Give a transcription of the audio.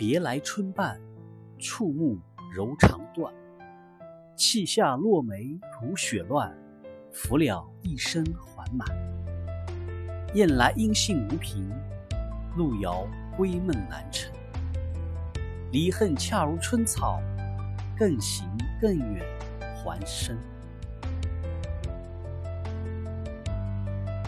别来春半，触目柔肠断。气下落梅如雪乱，拂了一身还满。雁来音信无凭，路遥归梦难成。离恨恰如春草，更行更远还生。